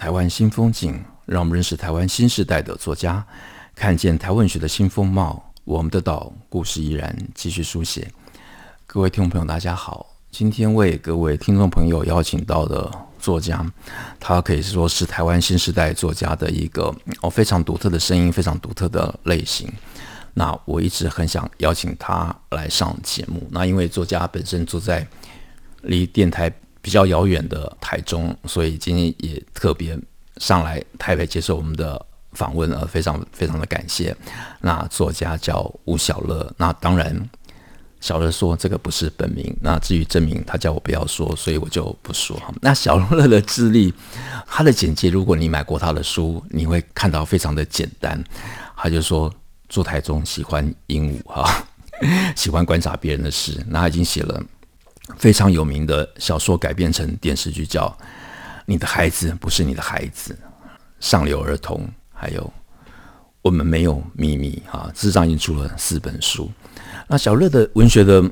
台湾新风景，让我们认识台湾新时代的作家，看见台湾文学的新风貌。我们的岛故事依然继续书写。各位听众朋友，大家好，今天为各位听众朋友邀请到的作家，他可以说是台湾新时代作家的一个哦非常独特的声音，非常独特的类型。那我一直很想邀请他来上节目。那因为作家本身住在离电台比较遥远的台中，所以今天也特别上来台北接受我们的访问，呃，非常非常的感谢。那作家叫吴小乐，那当然小乐说这个不是本名，那至于真名，他叫我不要说，所以我就不说。那小乐的智力，他的简介，如果你买过他的书，你会看到非常的简单。他就说住台中，喜欢鹦鹉哈，喜欢观察别人的事。那他已经写了。非常有名的小说改编成电视剧，叫《你的孩子不是你的孩子》，上流儿童，还有我们没有秘密啊，事实上已经出了四本书。那小乐的文学的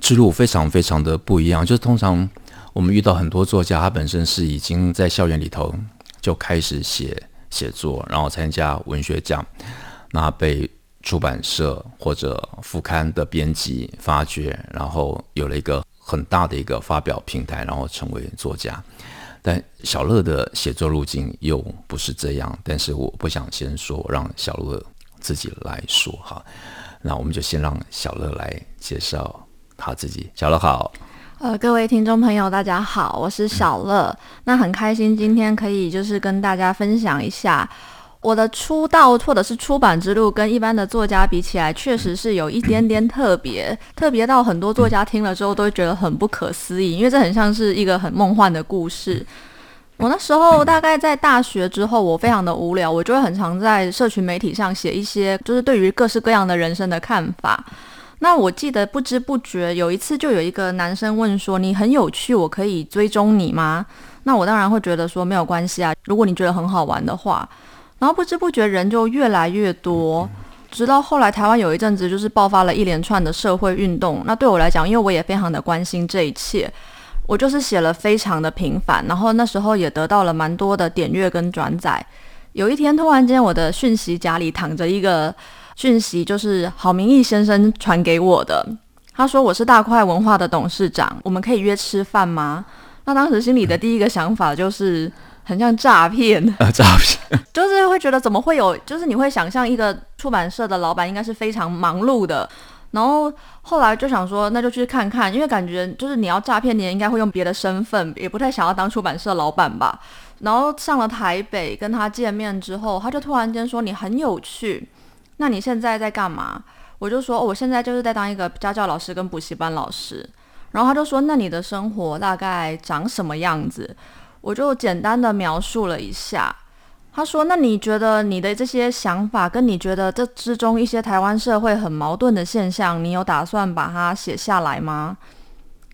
之路非常非常的不一样，就是通常我们遇到很多作家，他本身是已经在校园里头就开始写写作，然后参加文学奖，那被出版社或者副刊的编辑发掘，然后有了一个。很大的一个发表平台，然后成为作家。但小乐的写作路径又不是这样。但是我不想先说，让小乐自己来说哈。那我们就先让小乐来介绍他自己。小乐好，呃，各位听众朋友，大家好，我是小乐。那很开心今天可以就是跟大家分享一下。我的出道或者是出版之路，跟一般的作家比起来，确实是有一点点特别，特别到很多作家听了之后都会觉得很不可思议，因为这很像是一个很梦幻的故事。我那时候大概在大学之后，我非常的无聊，我就会很常在社群媒体上写一些，就是对于各式各样的人生的看法。那我记得不知不觉有一次，就有一个男生问说：“你很有趣，我可以追踪你吗？”那我当然会觉得说没有关系啊，如果你觉得很好玩的话。然后不知不觉人就越来越多，直到后来台湾有一阵子就是爆发了一连串的社会运动。那对我来讲，因为我也非常的关心这一切，我就是写了非常的频繁，然后那时候也得到了蛮多的点阅跟转载。有一天突然间，我的讯息夹里躺着一个讯息，就是郝明义先生传给我的。他说：“我是大块文化的董事长，我们可以约吃饭吗？”那当时心里的第一个想法就是。很像诈骗啊，诈骗，就是会觉得怎么会有，就是你会想象一个出版社的老板应该是非常忙碌的，然后后来就想说那就去看看，因为感觉就是你要诈骗，你也应该会用别的身份，也不太想要当出版社老板吧。然后上了台北跟他见面之后，他就突然间说你很有趣，那你现在在干嘛？我就说，哦，我现在就是在当一个家教老师跟补习班老师。然后他就说，那你的生活大概长什么样子？我就简单的描述了一下，他说：“那你觉得你的这些想法，跟你觉得这之中一些台湾社会很矛盾的现象，你有打算把它写下来吗？”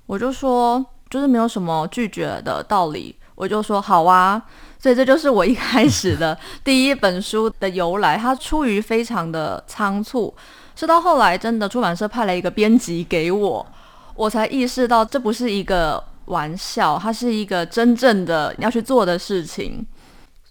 我就说：“就是没有什么拒绝的道理。”我就说：“好啊。”所以这就是我一开始的 第一本书的由来。它出于非常的仓促，是到后来真的出版社派了一个编辑给我，我才意识到这不是一个。玩笑，它是一个真正的要去做的事情，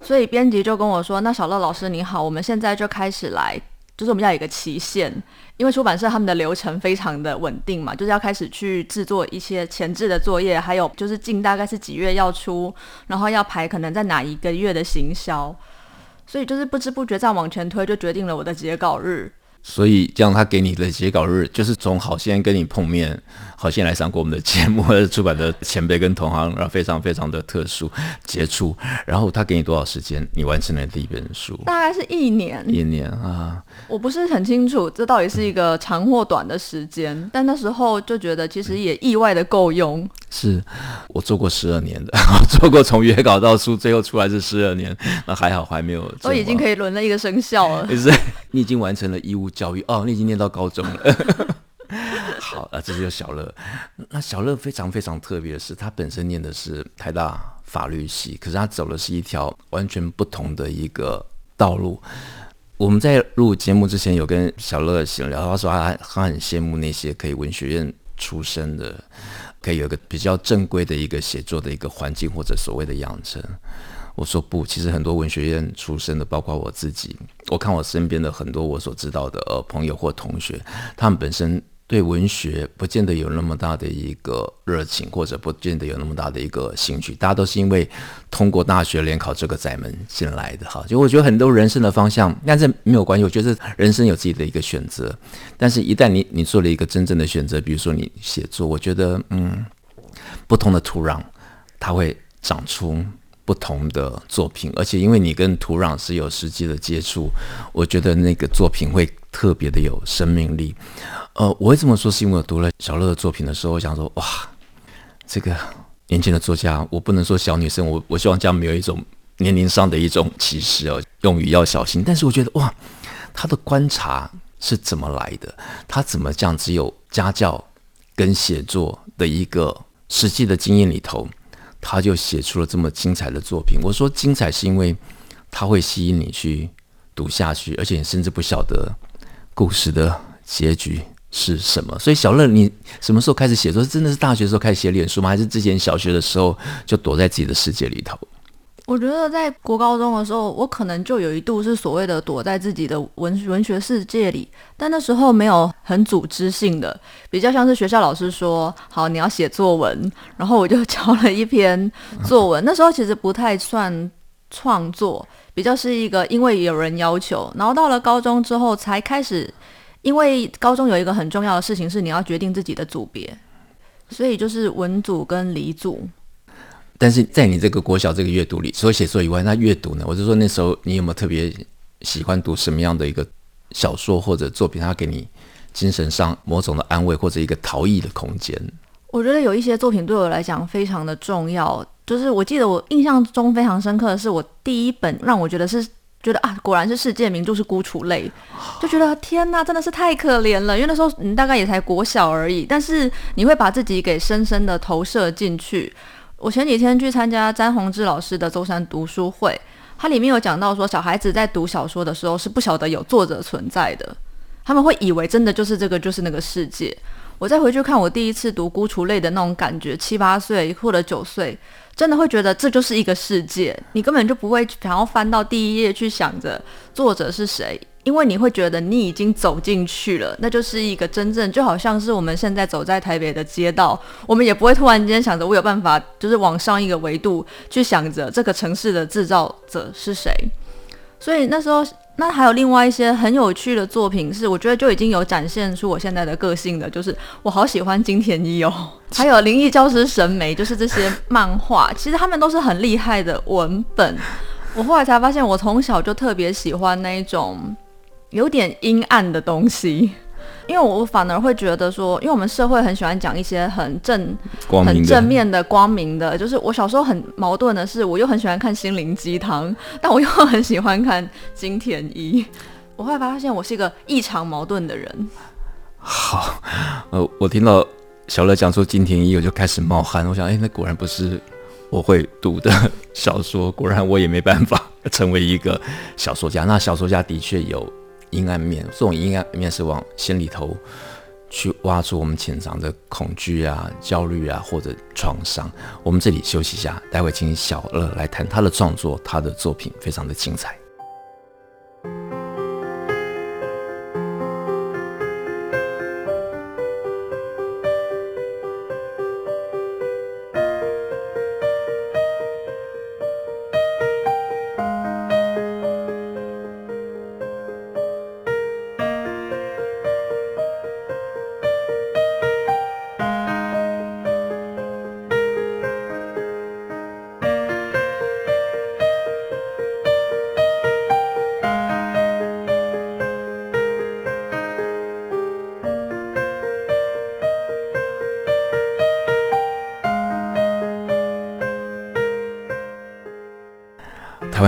所以编辑就跟我说：“那小乐老师你好，我们现在就开始来，就是我们要有一个期限，因为出版社他们的流程非常的稳定嘛，就是要开始去制作一些前置的作业，还有就是进大概是几月要出，然后要排可能在哪一个月的行销，所以就是不知不觉这样往前推，就决定了我的截稿日。”所以这样，他给你的截稿日就是从好先跟你碰面，好先来上过我们的节目，出版的前辈跟同行，然后非常非常的特殊杰出。然后他给你多少时间，你完成了第一本书？大概是一年。一年啊，我不是很清楚这到底是一个长或短的时间，嗯、但那时候就觉得其实也意外的够用。是我做过十二年的，做过从约稿到书，最后出来是十二年，那还好还没有。都已经可以轮了一个生效了。是，你已经完成了义务教育哦，你已经念到高中了。好啊，这就是小乐。那小乐非常非常特别的是，他本身念的是台大法律系，可是他走的是一条完全不同的一个道路。我们在录节目之前有跟小乐闲聊，他说他他很羡慕那些可以文学院出身的。可以有一个比较正规的一个写作的一个环境，或者所谓的养成。我说不，其实很多文学院出身的，包括我自己，我看我身边的很多我所知道的呃朋友或同学，他们本身。对文学不见得有那么大的一个热情，或者不见得有那么大的一个兴趣。大家都是因为通过大学联考这个窄门进来的哈。就我觉得很多人生的方向，但是没有关系。我觉得人生有自己的一个选择，但是一旦你你做了一个真正的选择，比如说你写作，我觉得嗯，不同的土壤它会长出不同的作品，而且因为你跟土壤是有实际的接触，我觉得那个作品会特别的有生命力。呃，我会这么说，是因为我读了小乐的作品的时候，我想说，哇，这个年轻的作家，我不能说小女生，我我希望这样没有一种年龄上的一种歧视哦，用语要小心。但是我觉得，哇，他的观察是怎么来的？他怎么这样只有家教跟写作的一个实际的经验里头，他就写出了这么精彩的作品？我说精彩是因为他会吸引你去读下去，而且你甚至不晓得故事的结局。是什么？所以小乐，你什么时候开始写作？真的是大学时候开始写脸书吗？还是之前小学的时候就躲在自己的世界里头？我觉得在国高中的时候，我可能就有一度是所谓的躲在自己的文文学世界里，但那时候没有很组织性的，比较像是学校老师说：“好，你要写作文。”然后我就 交了一篇作文。那时候其实不太算创作，比较是一个因为有人要求。然后到了高中之后才开始。因为高中有一个很重要的事情是你要决定自己的组别，所以就是文组跟理组。但是在你这个国小这个阅读里，除了写作以外，那阅读呢？我就说那时候你有没有特别喜欢读什么样的一个小说或者作品？它给你精神上某种的安慰或者一个逃逸的空间？我觉得有一些作品对我来讲非常的重要，就是我记得我印象中非常深刻的是我第一本让我觉得是。觉得啊，果然是世界名著是孤雏泪，就觉得天哪，真的是太可怜了。因为那时候你大概也才国小而已，但是你会把自己给深深的投射进去。我前几天去参加詹宏志老师的舟山读书会，他里面有讲到说，小孩子在读小说的时候是不晓得有作者存在的，他们会以为真的就是这个就是那个世界。我再回去看我第一次读孤雏类的那种感觉，七八岁或者九岁。真的会觉得这就是一个世界，你根本就不会想要翻到第一页去想着作者是谁，因为你会觉得你已经走进去了，那就是一个真正就好像是我们现在走在台北的街道，我们也不会突然间想着我有办法，就是往上一个维度去想着这个城市的制造者是谁，所以那时候。那还有另外一些很有趣的作品，是我觉得就已经有展现出我现在的个性的，就是我好喜欢金田一哦，还有《灵异教师神眉》，就是这些漫画，其实他们都是很厉害的文本。我后来才发现，我从小就特别喜欢那一种有点阴暗的东西。因为我反而会觉得说，因为我们社会很喜欢讲一些很正、很正面的、光明的。就是我小时候很矛盾的是，我又很喜欢看心灵鸡汤，但我又很喜欢看金田一。我后来发现，我是一个异常矛盾的人。好，呃，我听到小乐讲说金田一，我就开始冒汗。我想，哎，那果然不是我会读的小说，果然我也没办法成为一个小说家。那小说家的确有。阴暗面，这种阴暗面是往心里头去挖出我们潜藏的恐惧啊、焦虑啊或者创伤。我们这里休息一下，待会请小乐来谈他的创作，他的作品非常的精彩。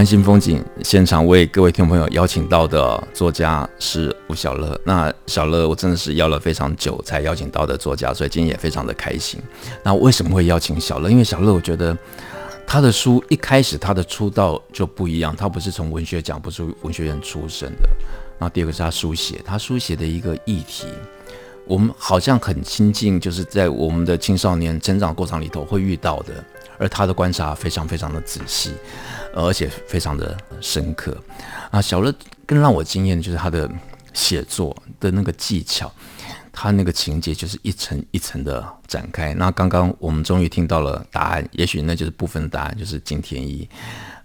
湾新风景现场为各位听众朋友邀请到的作家是吴晓乐。那小乐，我真的是邀了非常久才邀请到的作家，所以今天也非常的开心。那为什么会邀请小乐？因为小乐，我觉得他的书一开始他的出道就不一样，他不是从文学奖，不是文学院出身的。那第二个是他书写，他书写的一个议题，我们好像很亲近，就是在我们的青少年成长过程里头会遇到的。而他的观察非常非常的仔细，而且非常的深刻。啊，小乐更让我惊艳的就是他的写作的那个技巧，他那个情节就是一层一层的展开。那刚刚我们终于听到了答案，也许那就是部分的答案，就是金田一。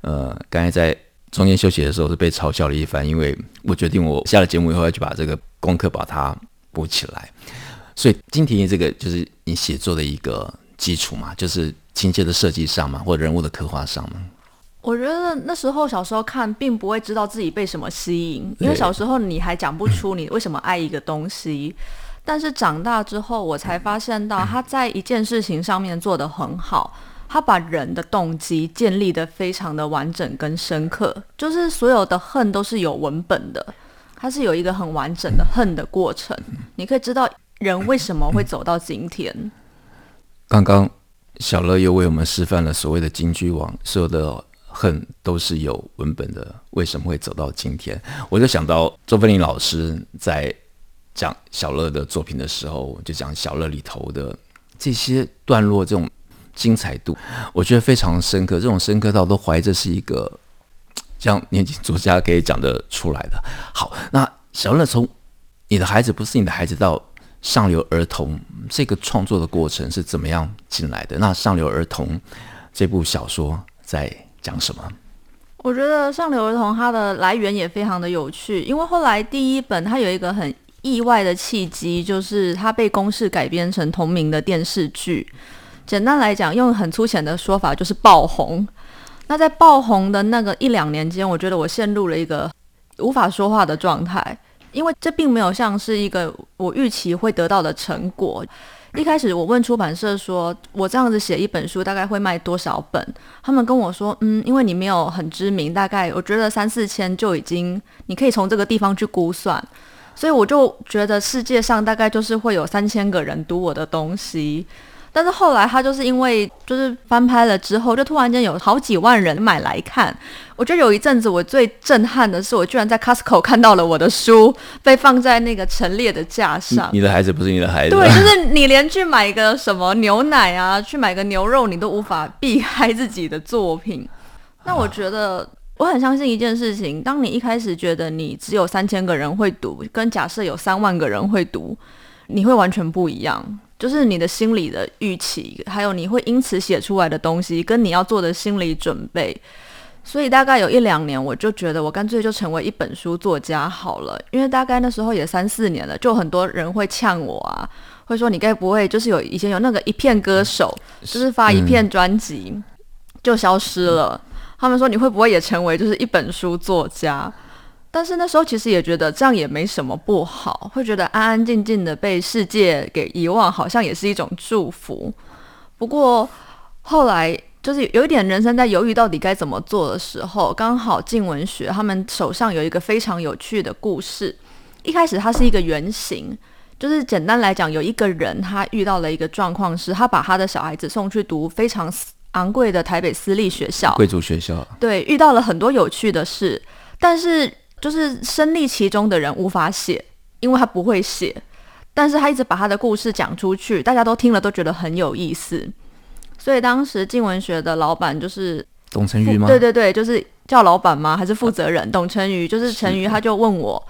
呃，刚才在中间休息的时候是被嘲笑了一番，因为我决定我下了节目以后要去把这个功课把它补起来。所以金田一这个就是你写作的一个基础嘛，就是。情节的设计上嘛，或者人物的刻画上嘛，我觉得那时候小时候看，并不会知道自己被什么吸引，因为小时候你还讲不出你为什么爱一个东西。但是长大之后，我才发现到他在一件事情上面做得很好，他把人的动机建立得非常的完整跟深刻，就是所有的恨都是有文本的，它是有一个很完整的恨的过程，你可以知道人为什么会走到今天。刚刚。小乐又为我们示范了所谓的金句王，所有的恨都是有文本的，为什么会走到今天？我就想到周芬玲老师在讲小乐的作品的时候，就讲小乐里头的这些段落，这种精彩度，我觉得非常深刻。这种深刻到都怀着是一个像年轻作家可以讲得出来的。好，那小乐从你的孩子不是你的孩子到。上流儿童这个创作的过程是怎么样进来的？那上流儿童这部小说在讲什么？我觉得上流儿童它的来源也非常的有趣，因为后来第一本它有一个很意外的契机，就是它被公式改编成同名的电视剧。简单来讲，用很粗浅的说法就是爆红。那在爆红的那个一两年间，我觉得我陷入了一个无法说话的状态。因为这并没有像是一个我预期会得到的成果。一开始我问出版社说，我这样子写一本书大概会卖多少本？他们跟我说，嗯，因为你没有很知名，大概我觉得三四千就已经，你可以从这个地方去估算。所以我就觉得世界上大概就是会有三千个人读我的东西。但是后来他就是因为就是翻拍了之后，就突然间有好几万人买来看。我觉得有一阵子我最震撼的是，我居然在 Costco 看到了我的书被放在那个陈列的架上。你的孩子不是你的孩子。对，就是 你连去买个什么牛奶啊，去买个牛肉，你都无法避开自己的作品。那我觉得我很相信一件事情：当你一开始觉得你只有三千个人会读，跟假设有三万个人会读，你会完全不一样。就是你的心理的预期，还有你会因此写出来的东西，跟你要做的心理准备。所以大概有一两年，我就觉得我干脆就成为一本书作家好了。因为大概那时候也三四年了，就很多人会呛我啊，会说你该不会就是有以前有那个一片歌手，就是发一片专辑就消失了。他们说你会不会也成为就是一本书作家？但是那时候其实也觉得这样也没什么不好，会觉得安安静静的被世界给遗忘，好像也是一种祝福。不过后来就是有一点人生在犹豫到底该怎么做的时候，刚好静文学他们手上有一个非常有趣的故事。一开始它是一个原型，就是简单来讲，有一个人他遇到了一个状况，是他把他的小孩子送去读非常昂贵的台北私立学校，贵族学校。对，遇到了很多有趣的事，但是。就是身历其中的人无法写，因为他不会写，但是他一直把他的故事讲出去，大家都听了都觉得很有意思。所以当时静文学的老板就是董成瑜吗？对对对，就是叫老板吗？还是负责人？啊、董成瑜就是成瑜，他就问我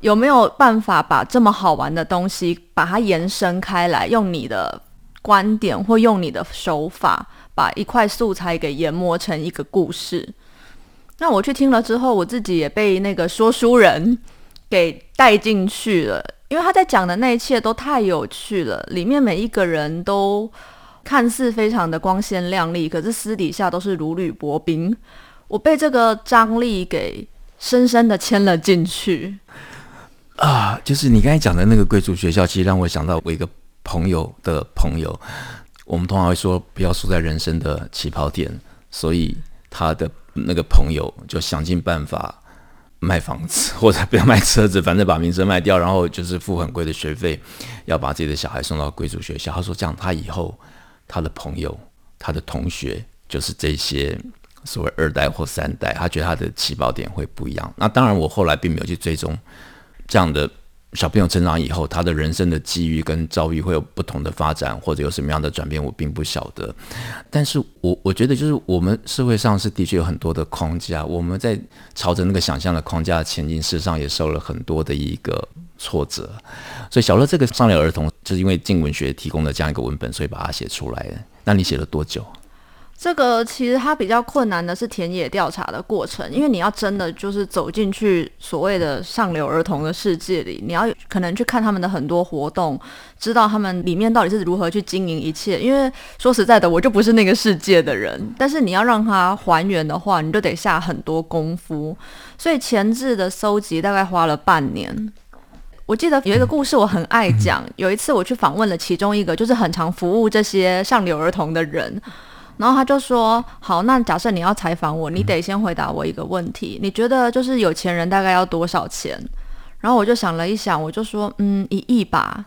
有没有办法把这么好玩的东西把它延伸开来，用你的观点或用你的手法，把一块素材给研磨成一个故事。那我去听了之后，我自己也被那个说书人给带进去了，因为他在讲的那一切都太有趣了，里面每一个人都看似非常的光鲜亮丽，可是私底下都是如履薄冰。我被这个张力给深深的牵了进去啊！就是你刚才讲的那个贵族学校，其实让我想到我一个朋友的朋友。我们通常会说，不要输在人生的起跑点，所以。他的那个朋友就想尽办法卖房子，或者不要卖车子，反正把名声卖掉，然后就是付很贵的学费，要把自己的小孩送到贵族学校。他说这样，他以后他的朋友、他的同学就是这些所谓二代或三代，他觉得他的起跑点会不一样。那当然，我后来并没有去追踪这样的。小朋友成长以后，他的人生的机遇跟遭遇会有不同的发展，或者有什么样的转变，我并不晓得。但是我我觉得，就是我们社会上是的确有很多的框架，我们在朝着那个想象的框架前进，事实上也受了很多的一个挫折。所以小乐这个上流儿童，就是因为镜文学提供了这样一个文本，所以把它写出来。那你写了多久？这个其实它比较困难的是田野调查的过程，因为你要真的就是走进去所谓的上流儿童的世界里，你要可能去看他们的很多活动，知道他们里面到底是如何去经营一切。因为说实在的，我就不是那个世界的人，但是你要让他还原的话，你就得下很多功夫。所以前置的搜集大概花了半年。我记得有一个故事我很爱讲，有一次我去访问了其中一个就是很常服务这些上流儿童的人。然后他就说：“好，那假设你要采访我，你得先回答我一个问题。你觉得就是有钱人大概要多少钱？”然后我就想了一想，我就说：“嗯，一亿吧。”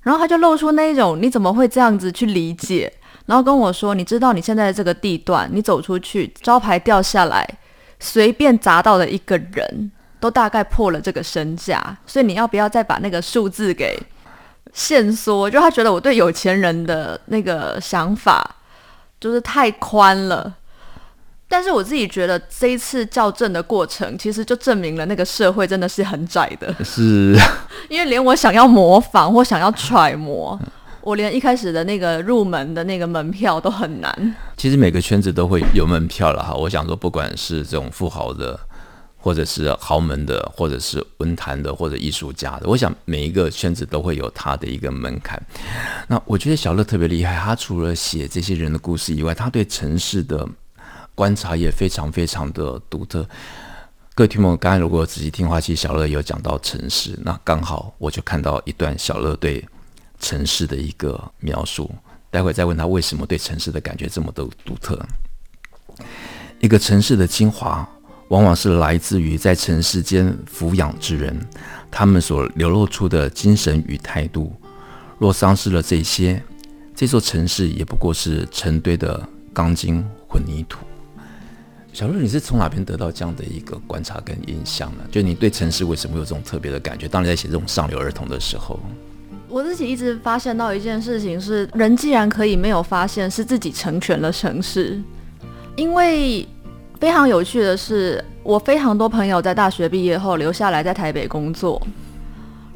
然后他就露出那一种“你怎么会这样子去理解？”然后跟我说：“你知道你现在这个地段，你走出去，招牌掉下来，随便砸到的一个人都大概破了这个身价，所以你要不要再把那个数字给限缩？”就他觉得我对有钱人的那个想法。就是太宽了，但是我自己觉得这一次校正的过程，其实就证明了那个社会真的是很窄的。是，因为连我想要模仿或想要揣摩，我连一开始的那个入门的那个门票都很难。其实每个圈子都会有门票了哈，我想说，不管是这种富豪的。或者是豪门的，或者是文坛的，或者艺术家的，我想每一个圈子都会有他的一个门槛。那我觉得小乐特别厉害，他除了写这些人的故事以外，他对城市的观察也非常非常的独特。各位听众，刚才如果仔细听话，其实小乐有讲到城市，那刚好我就看到一段小乐对城市的一个描述。待会再问他为什么对城市的感觉这么的独特。一个城市的精华。往往是来自于在城市间抚养之人，他们所流露出的精神与态度。若丧失了这些，这座城市也不过是成堆的钢筋混凝土。小乐，你是从哪边得到这样的一个观察跟印象呢？就你对城市为什么有这种特别的感觉？当你在写这种上流儿童的时候，我自己一直发现到一件事情是：人既然可以没有发现，是自己成全了城市，因为。非常有趣的是，我非常多朋友在大学毕业后留下来在台北工作。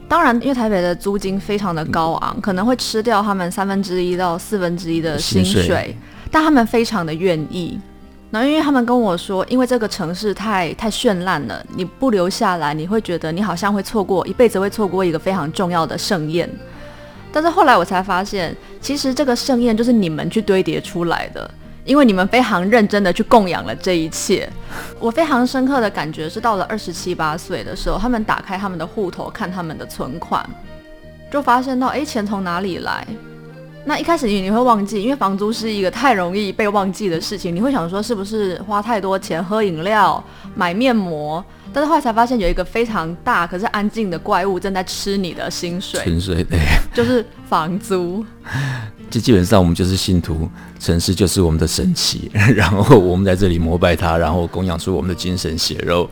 当然，因为台北的租金非常的高昂，可能会吃掉他们三分之一到四分之一的薪水，但他们非常的愿意。那因为他们跟我说，因为这个城市太太绚烂了，你不留下来，你会觉得你好像会错过一辈子会错过一个非常重要的盛宴。但是后来我才发现，其实这个盛宴就是你们去堆叠出来的。因为你们非常认真的去供养了这一切，我非常深刻的感觉是到了二十七八岁的时候，他们打开他们的户头看他们的存款，就发现到，哎，钱从哪里来？那一开始你你会忘记，因为房租是一个太容易被忘记的事情，你会想说是不是花太多钱喝饮料、买面膜？但是后来才发现有一个非常大可是安静的怪物正在吃你的薪水，薪水对，就是房租。就基本上我们就是信徒，城市就是我们的神奇，然后我们在这里膜拜他，然后供养出我们的精神血肉。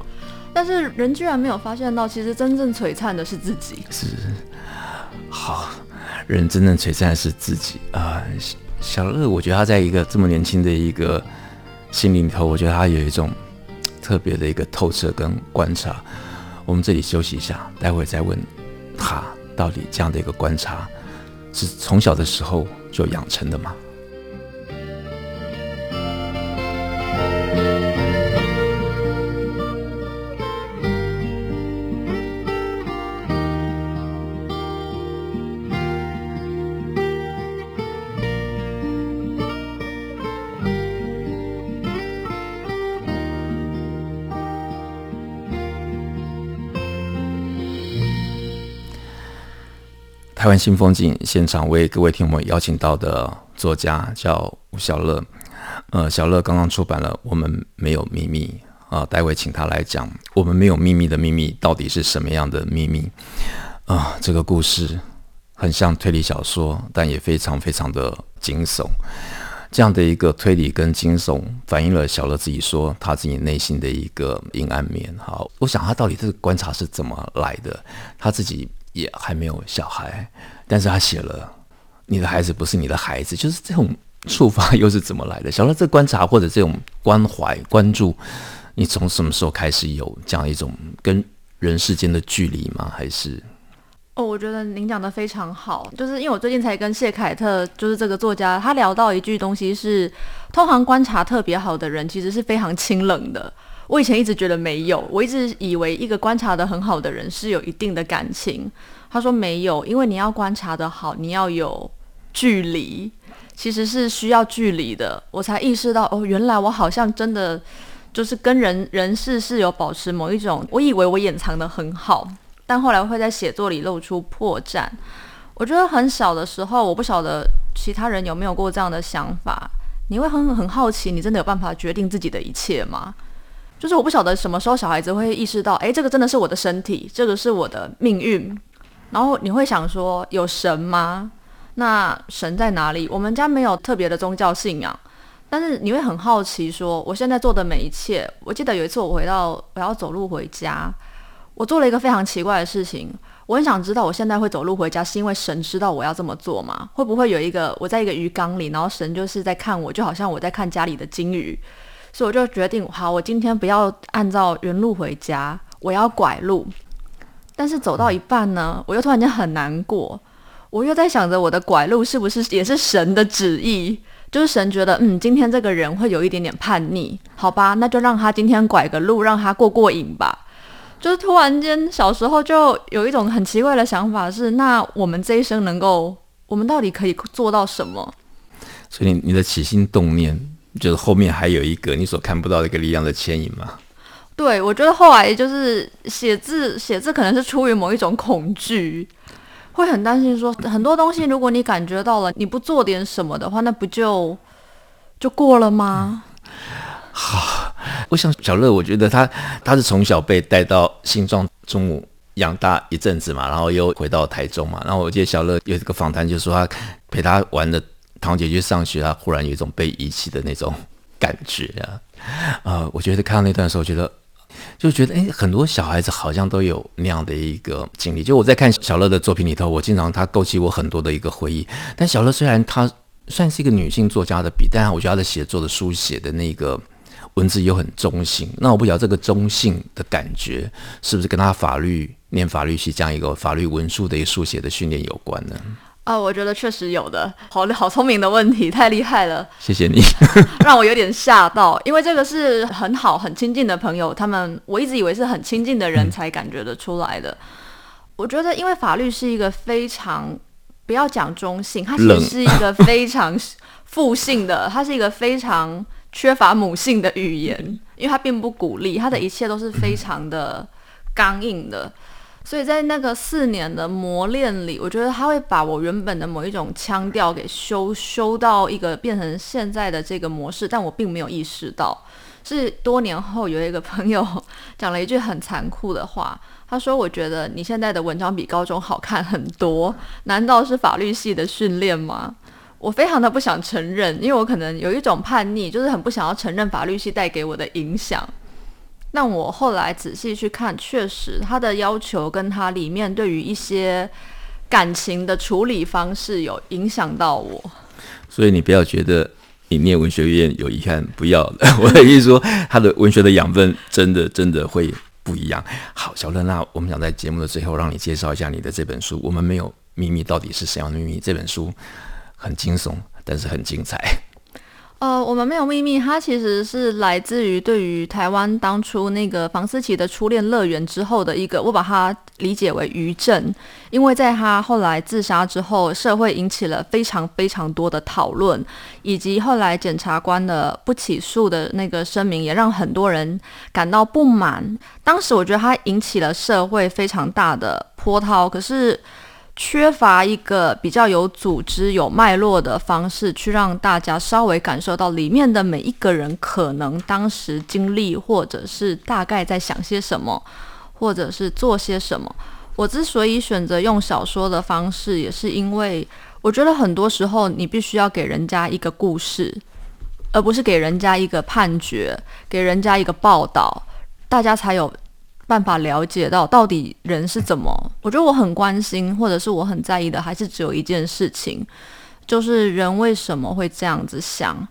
但是人居然没有发现到，其实真正璀璨的是自己。是，好，人真正璀璨的是自己啊！小乐，我觉得他在一个这么年轻的一个心里头，我觉得他有一种特别的一个透彻跟观察。我们这里休息一下，待会再问他到底这样的一个观察是从小的时候就养成的吗？台湾新风景现场为各位听友邀请到的作家叫吴小乐，呃，小乐刚刚出版了《我们没有秘密》啊、呃，待会请他来讲《我们没有秘密的秘密》到底是什么样的秘密啊、呃？这个故事很像推理小说，但也非常非常的惊悚。这样的一个推理跟惊悚，反映了小乐自己说他自己内心的一个阴暗面。好，我想他到底这个观察是怎么来的？他自己也还没有小孩，但是他写了“你的孩子不是你的孩子”，就是这种触发又是怎么来的？小乐这观察或者这种关怀关注，你从什么时候开始有这样一种跟人世间的距离吗？还是？哦，我觉得您讲的非常好，就是因为我最近才跟谢凯特，就是这个作家，他聊到一句东西是，通常观察特别好的人其实是非常清冷的。我以前一直觉得没有，我一直以为一个观察得很好的人是有一定的感情。他说没有，因为你要观察得好，你要有距离，其实是需要距离的。我才意识到，哦，原来我好像真的就是跟人人事是有保持某一种，我以为我掩藏得很好。但后来会在写作里露出破绽。我觉得很小的时候，我不晓得其他人有没有过这样的想法。你会很很好奇，你真的有办法决定自己的一切吗？就是我不晓得什么时候小孩子会意识到，诶，这个真的是我的身体，这个是我的命运。然后你会想说，有神吗？那神在哪里？我们家没有特别的宗教信仰，但是你会很好奇说，我现在做的每一切。我记得有一次我回到，我要走路回家。我做了一个非常奇怪的事情，我很想知道我现在会走路回家，是因为神知道我要这么做吗？会不会有一个我在一个鱼缸里，然后神就是在看我，就好像我在看家里的金鱼，所以我就决定，好，我今天不要按照原路回家，我要拐路。但是走到一半呢，我又突然间很难过，我又在想着我的拐路是不是也是神的旨意？就是神觉得，嗯，今天这个人会有一点点叛逆，好吧，那就让他今天拐个路，让他过过瘾吧。就是突然间，小时候就有一种很奇怪的想法是：那我们这一生能够，我们到底可以做到什么？所以你的起心动念，就是后面还有一个你所看不到的一个力量的牵引吗？对，我觉得后来就是写字，写字可能是出于某一种恐惧，会很担心说很多东西，如果你感觉到了，你不做点什么的话，那不就就过了吗？嗯好，我想小乐，我觉得他他是从小被带到新庄中午养大一阵子嘛，然后又回到台中嘛，然后我记得小乐有一个访谈，就是说他陪他玩的堂姐去上学，他忽然有一种被遗弃的那种感觉啊。呃，我觉得看到那段时候，觉得就觉得哎，很多小孩子好像都有那样的一个经历。就我在看小乐的作品里头，我经常他勾起我很多的一个回忆。但小乐虽然他算是一个女性作家的笔，但我觉得他的写作的书写的那个。文字又很中性，那我不晓得这个中性的感觉是不是跟他法律念法律系这样一个法律文书的一个书写的训练有关呢？啊、呃，我觉得确实有的，好好聪明的问题，太厉害了，谢谢你，让我有点吓到，因为这个是很好很亲近的朋友，他们我一直以为是很亲近的人才感觉得出来的。嗯、我觉得，因为法律是一个非常不要讲中性，它其实是一个非常 负性的，它是一个非常。缺乏母性的语言，因为它并不鼓励，它的一切都是非常的刚硬的，所以在那个四年的磨练里，我觉得他会把我原本的某一种腔调给修修到一个变成现在的这个模式，但我并没有意识到。是多年后有一个朋友讲了一句很残酷的话，他说：“我觉得你现在的文章比高中好看很多，难道是法律系的训练吗？”我非常的不想承认，因为我可能有一种叛逆，就是很不想要承认法律系带给我的影响。但我后来仔细去看，确实他的要求跟他里面对于一些感情的处理方式有影响到我。所以你不要觉得你念文学院有遗憾，不要。我的意思说，他的文学的养分真的真的会不一样。好，小乐，那我们想在节目的最后让你介绍一下你的这本书《我们没有秘密》到底是什么秘密？这本书。很惊悚，但是很精彩。呃，我们没有秘密，它其实是来自于对于台湾当初那个房思琪的初恋乐园之后的一个，我把它理解为余震，因为在他后来自杀之后，社会引起了非常非常多的讨论，以及后来检察官的不起诉的那个声明，也让很多人感到不满。当时我觉得它引起了社会非常大的波涛，可是。缺乏一个比较有组织、有脉络的方式，去让大家稍微感受到里面的每一个人可能当时经历，或者是大概在想些什么，或者是做些什么。我之所以选择用小说的方式，也是因为我觉得很多时候你必须要给人家一个故事，而不是给人家一个判决，给人家一个报道，大家才有。办法了解到到底人是怎么？我觉得我很关心，或者是我很在意的，还是只有一件事情，就是人为什么会这样子想。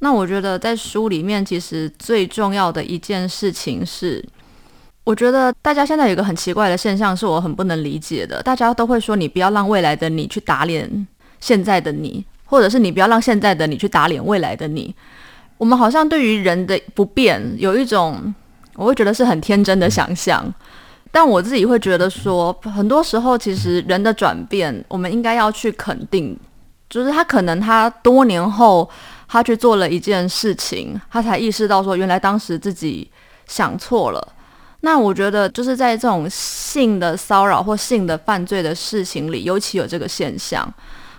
那我觉得在书里面，其实最重要的一件事情是，我觉得大家现在有一个很奇怪的现象，是我很不能理解的。大家都会说，你不要让未来的你去打脸现在的你，或者是你不要让现在的你去打脸未来的你。我们好像对于人的不变有一种。我会觉得是很天真的想象，但我自己会觉得说，很多时候其实人的转变，我们应该要去肯定，就是他可能他多年后他去做了一件事情，他才意识到说，原来当时自己想错了。那我觉得就是在这种性的骚扰或性的犯罪的事情里，尤其有这个现象，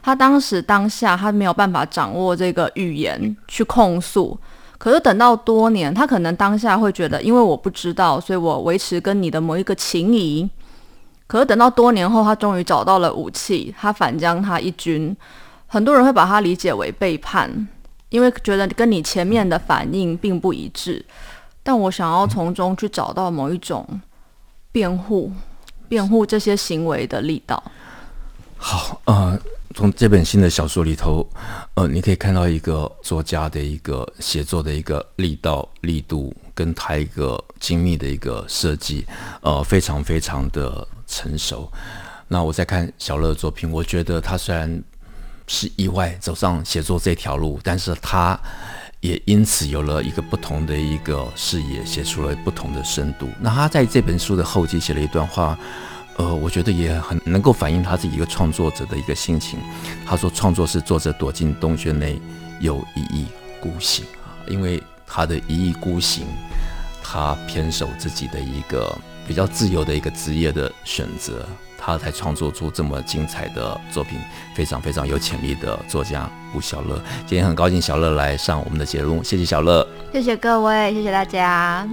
他当时当下他没有办法掌握这个语言去控诉。可是等到多年，他可能当下会觉得，因为我不知道，所以我维持跟你的某一个情谊。可是等到多年后，他终于找到了武器，他反将他一军。很多人会把他理解为背叛，因为觉得跟你前面的反应并不一致。但我想要从中去找到某一种辩护、辩护这些行为的力道。好，呃。从这本新的小说里头，呃，你可以看到一个作家的一个写作的一个力道、力度，跟他一个精密的一个设计，呃，非常非常的成熟。那我在看小乐的作品，我觉得他虽然是意外走上写作这条路，但是他也因此有了一个不同的一个视野，写出了不同的深度。那他在这本书的后记写了一段话。呃，我觉得也很能够反映他是一个创作者的一个心情。他说，创作是作者躲进洞穴内，又一意孤行啊，因为他的一意孤行，他偏守自己的一个比较自由的一个职业的选择，他才创作出这么精彩的作品。非常非常有潜力的作家吴小乐，今天很高兴小乐来上我们的节目，谢谢小乐，谢谢各位，谢谢大家。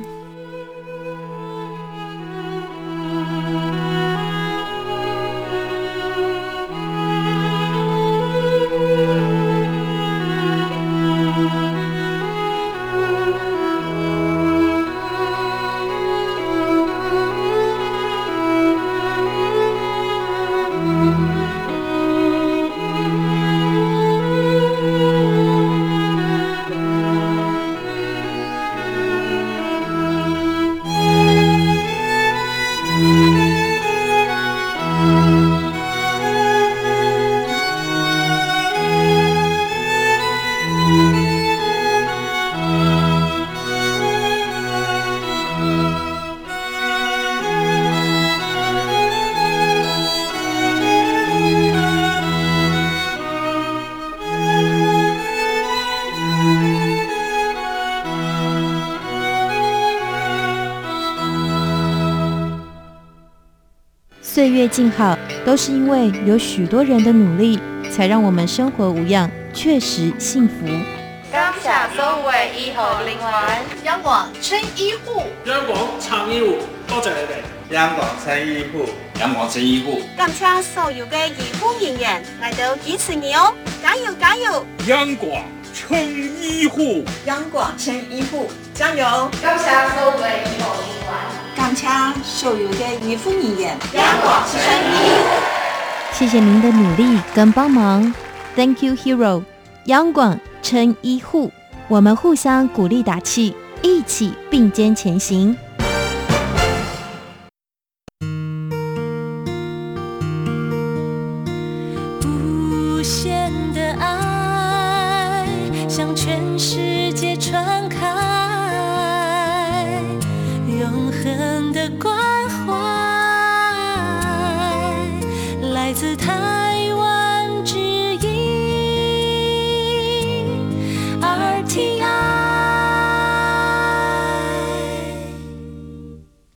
静好，都是因为有许多人的努力，才让我们生活无恙，确实幸福。感谢所有医护人员，央广青医护，央广长医护，多谢你哋。央广青医护，央广青医护，感谢所有嘅医护人员来到支持你哦，加油加油！央广青医护，央广青医护，加油！感谢所有的医护人员。谢所有的医护人员，央广青医护，谢谢您的努力跟帮忙，Thank you, Hero，央广青医护，我们互相鼓励打气，一起并肩前行。